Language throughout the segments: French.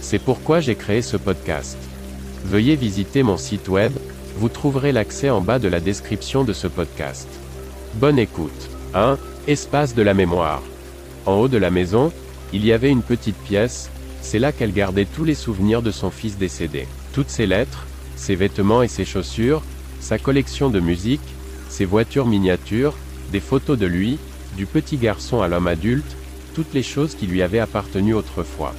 C'est pourquoi j'ai créé ce podcast. Veuillez visiter mon site web, vous trouverez l'accès en bas de la description de ce podcast. Bonne écoute. 1. Espace de la mémoire. En haut de la maison, il y avait une petite pièce, c'est là qu'elle gardait tous les souvenirs de son fils décédé. Toutes ses lettres, ses vêtements et ses chaussures, sa collection de musique, ses voitures miniatures, des photos de lui, du petit garçon à l'homme adulte, toutes les choses qui lui avaient appartenu autrefois.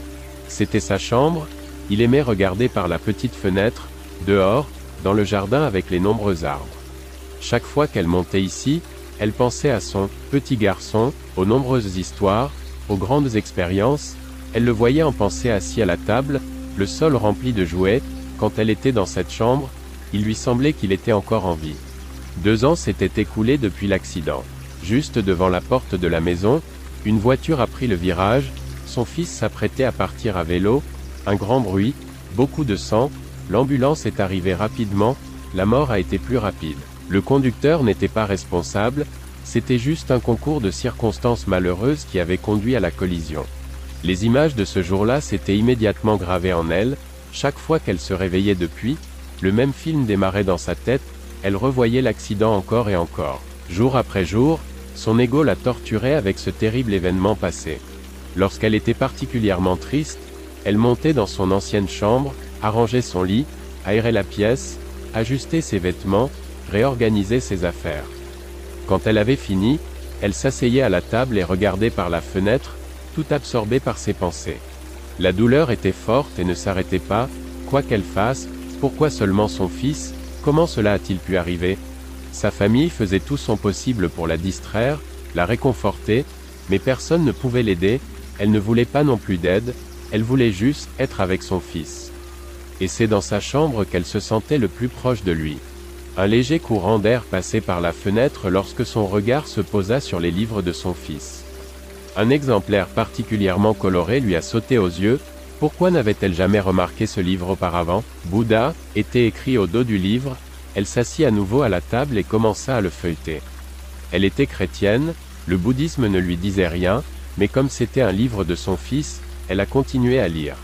C'était sa chambre, il aimait regarder par la petite fenêtre, dehors, dans le jardin avec les nombreux arbres. Chaque fois qu'elle montait ici, elle pensait à son petit garçon, aux nombreuses histoires, aux grandes expériences, elle le voyait en pensée assis à la table, le sol rempli de jouets, quand elle était dans cette chambre, il lui semblait qu'il était encore en vie. Deux ans s'étaient écoulés depuis l'accident. Juste devant la porte de la maison, une voiture a pris le virage, son fils s'apprêtait à partir à vélo, un grand bruit, beaucoup de sang, l'ambulance est arrivée rapidement, la mort a été plus rapide. Le conducteur n'était pas responsable, c'était juste un concours de circonstances malheureuses qui avait conduit à la collision. Les images de ce jour-là s'étaient immédiatement gravées en elle, chaque fois qu'elle se réveillait depuis, le même film démarrait dans sa tête, elle revoyait l'accident encore et encore. Jour après jour, son ego la torturait avec ce terrible événement passé. Lorsqu'elle était particulièrement triste, elle montait dans son ancienne chambre, arrangeait son lit, aérait la pièce, ajustait ses vêtements, réorganisait ses affaires. Quand elle avait fini, elle s'asseyait à la table et regardait par la fenêtre, tout absorbée par ses pensées. La douleur était forte et ne s'arrêtait pas, quoi qu'elle fasse, pourquoi seulement son fils, comment cela a-t-il pu arriver? Sa famille faisait tout son possible pour la distraire, la réconforter, mais personne ne pouvait l'aider, elle ne voulait pas non plus d'aide, elle voulait juste être avec son fils. Et c'est dans sa chambre qu'elle se sentait le plus proche de lui. Un léger courant d'air passait par la fenêtre lorsque son regard se posa sur les livres de son fils. Un exemplaire particulièrement coloré lui a sauté aux yeux, pourquoi n'avait-elle jamais remarqué ce livre auparavant? Bouddha, était écrit au dos du livre, elle s'assit à nouveau à la table et commença à le feuilleter. Elle était chrétienne, le bouddhisme ne lui disait rien, mais comme c'était un livre de son fils, elle a continué à lire.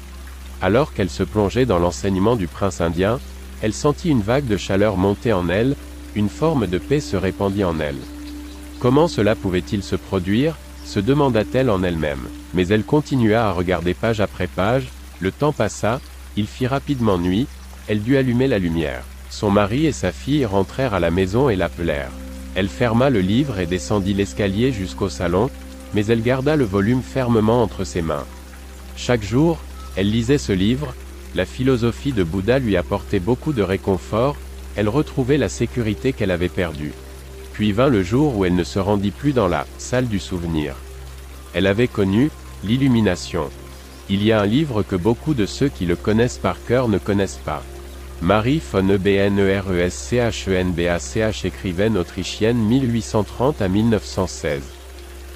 Alors qu'elle se plongeait dans l'enseignement du prince indien, elle sentit une vague de chaleur monter en elle, une forme de paix se répandit en elle. Comment cela pouvait-il se produire? se demanda-t-elle en elle-même. Mais elle continua à regarder page après page, le temps passa, il fit rapidement nuit, elle dut allumer la lumière. Son mari et sa fille rentrèrent à la maison et l'appelèrent. Elle ferma le livre et descendit l'escalier jusqu'au salon, mais elle garda le volume fermement entre ses mains. Chaque jour, elle lisait ce livre, la philosophie de Bouddha lui apportait beaucoup de réconfort, elle retrouvait la sécurité qu'elle avait perdue. Puis vint le jour où elle ne se rendit plus dans la salle du souvenir. Elle avait connu l'illumination. Il y a un livre que beaucoup de ceux qui le connaissent par cœur ne connaissent pas. Marie von Ebnereschenbach écrivaine autrichienne 1830 à 1916.